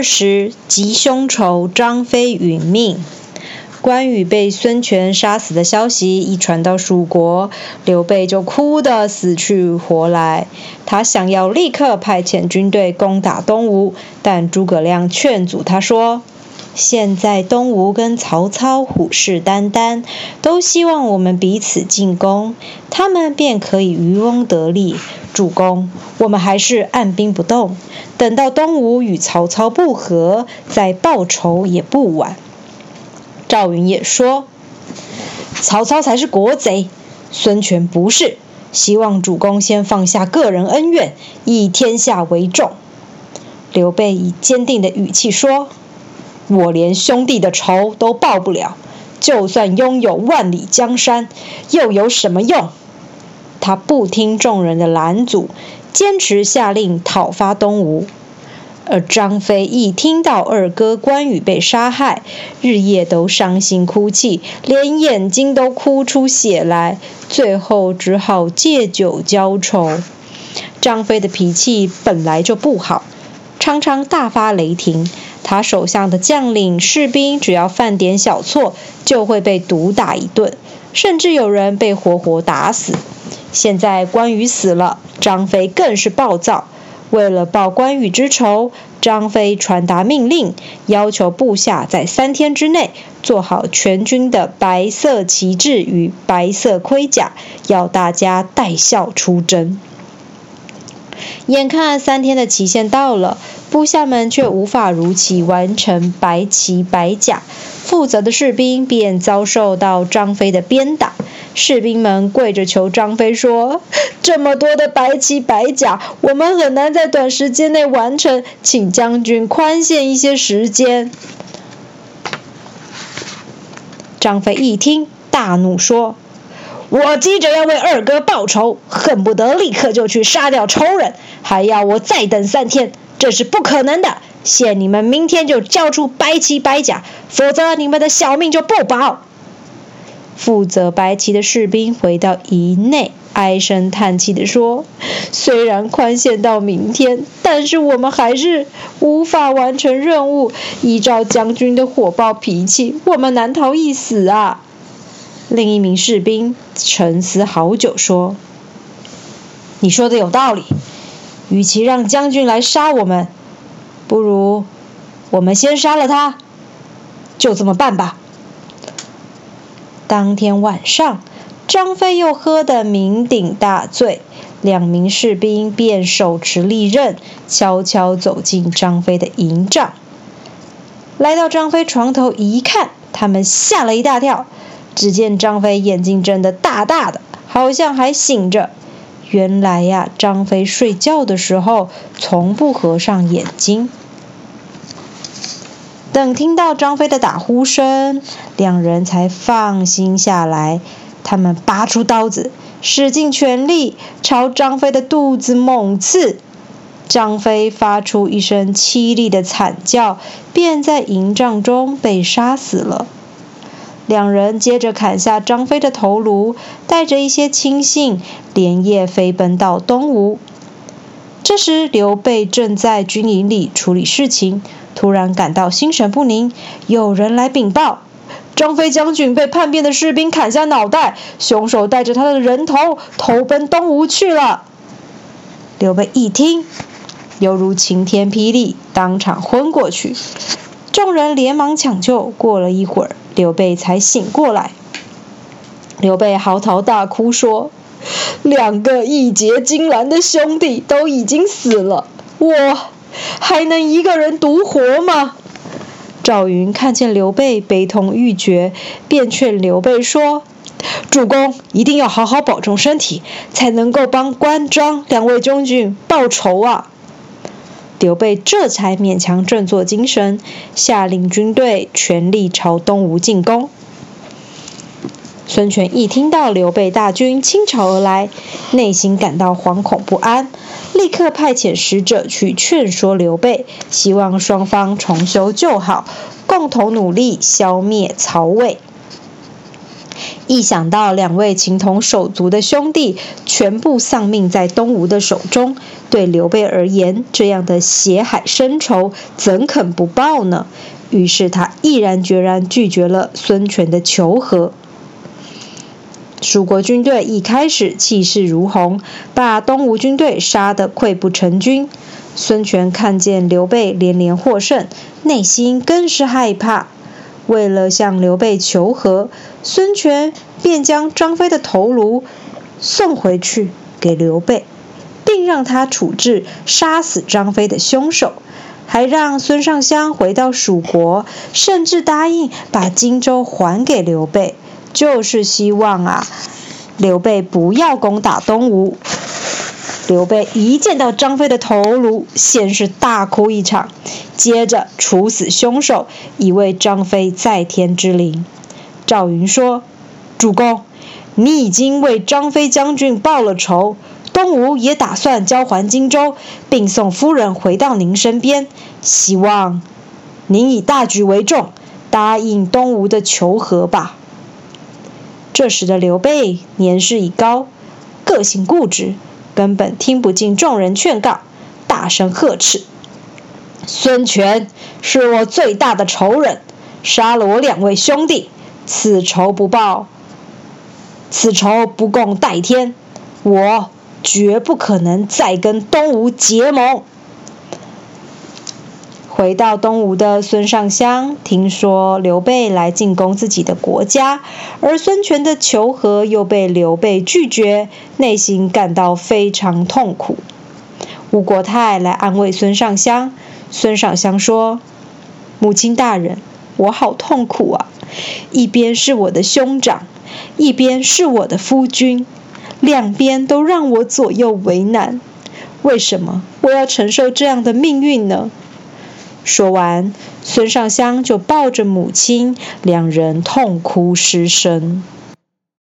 二十，吉凶仇，张飞殒命。关羽被孙权杀死的消息一传到蜀国，刘备就哭得死去活来。他想要立刻派遣军队攻打东吴，但诸葛亮劝阻他说：“现在东吴跟曹操虎视眈眈，都希望我们彼此进攻，他们便可以渔翁得利。主公，我们还是按兵不动，等到东吴与曹操不和，再报仇也不晚。”赵云也说：“曹操才是国贼，孙权不是。希望主公先放下个人恩怨，以天下为重。”刘备以坚定的语气说：“我连兄弟的仇都报不了，就算拥有万里江山，又有什么用？”他不听众人的拦阻，坚持下令讨伐东吴。而张飞一听到二哥关羽被杀害，日夜都伤心哭泣，连眼睛都哭出血来，最后只好借酒浇愁。张飞的脾气本来就不好，常常大发雷霆。他手下的将领、士兵只要犯点小错，就会被毒打一顿，甚至有人被活活打死。现在关羽死了，张飞更是暴躁。为了报关羽之仇，张飞传达命令，要求部下在三天之内做好全军的白色旗帜与白色盔甲，要大家带孝出征。眼看三天的期限到了，部下们却无法如期完成白旗白甲，负责的士兵便遭受到张飞的鞭打。士兵们跪着求张飞说：“这么多的白旗白甲，我们很难在短时间内完成，请将军宽限一些时间。”张飞一听，大怒说：“我急着要为二哥报仇，恨不得立刻就去杀掉仇人，还要我再等三天，这是不可能的。限你们明天就交出白旗白甲，否则你们的小命就不保。”负责白旗的士兵回到营内，唉声叹气地说：“虽然宽限到明天，但是我们还是无法完成任务。依照将军的火爆脾气，我们难逃一死啊！”另一名士兵沉思好久，说：“你说的有道理。与其让将军来杀我们，不如我们先杀了他。就这么办吧。”当天晚上，张飞又喝得酩酊大醉，两名士兵便手持利刃，悄悄走进张飞的营帐。来到张飞床头一看，他们吓了一大跳。只见张飞眼睛睁得大大的，好像还醒着。原来呀，张飞睡觉的时候从不合上眼睛。等听到张飞的打呼声，两人才放心下来。他们拔出刀子，使尽全力朝张飞的肚子猛刺。张飞发出一声凄厉的惨叫，便在营帐中被杀死了。两人接着砍下张飞的头颅，带着一些亲信，连夜飞奔到东吴。这时，刘备正在军营里处理事情。突然感到心神不宁，有人来禀报：张飞将军被叛变的士兵砍下脑袋，凶手带着他的人头投奔东吴去了。刘备一听，犹如晴天霹雳，当场昏过去。众人连忙抢救，过了一会儿，刘备才醒过来。刘备嚎啕大哭说：“两个义结金兰的兄弟都已经死了，我……”还能一个人独活吗？赵云看见刘备悲痛欲绝，便劝刘备说：“主公一定要好好保重身体，才能够帮关张两位将军报仇啊！”刘备这才勉强振作精神，下令军队全力朝东吴进攻。孙权一听到刘备大军倾巢而来，内心感到惶恐不安。立刻派遣使者去劝说刘备，希望双方重修旧好，共同努力消灭曹魏。一想到两位情同手足的兄弟全部丧命在东吴的手中，对刘备而言，这样的血海深仇怎肯不报呢？于是他毅然决然拒绝了孙权的求和。蜀国军队一开始气势如虹，把东吴军队杀得溃不成军。孙权看见刘备连连获胜，内心更是害怕。为了向刘备求和，孙权便将张飞的头颅送回去给刘备，并让他处置杀死张飞的凶手，还让孙尚香回到蜀国，甚至答应把荆州还给刘备，就是希望啊，刘备不要攻打东吴。刘备一见到张飞的头颅，先是大哭一场，接着处死凶手，以为张飞在天之灵。赵云说：“主公，你已经为张飞将军报了仇，东吴也打算交还荆州，并送夫人回到您身边，希望您以大局为重，答应东吴的求和吧。”这时的刘备年事已高，个性固执。根本听不进众人劝告，大声呵斥：“孙权是我最大的仇人，杀了我两位兄弟，此仇不报，此仇不共戴天，我绝不可能再跟东吴结盟。”回到东吴的孙尚香听说刘备来进攻自己的国家，而孙权的求和又被刘备拒绝，内心感到非常痛苦。吴国太来安慰孙尚香，孙尚香说：“母亲大人，我好痛苦啊！一边是我的兄长，一边是我的夫君，两边都让我左右为难。为什么我要承受这样的命运呢？”说完，孙尚香就抱着母亲，两人痛哭失声。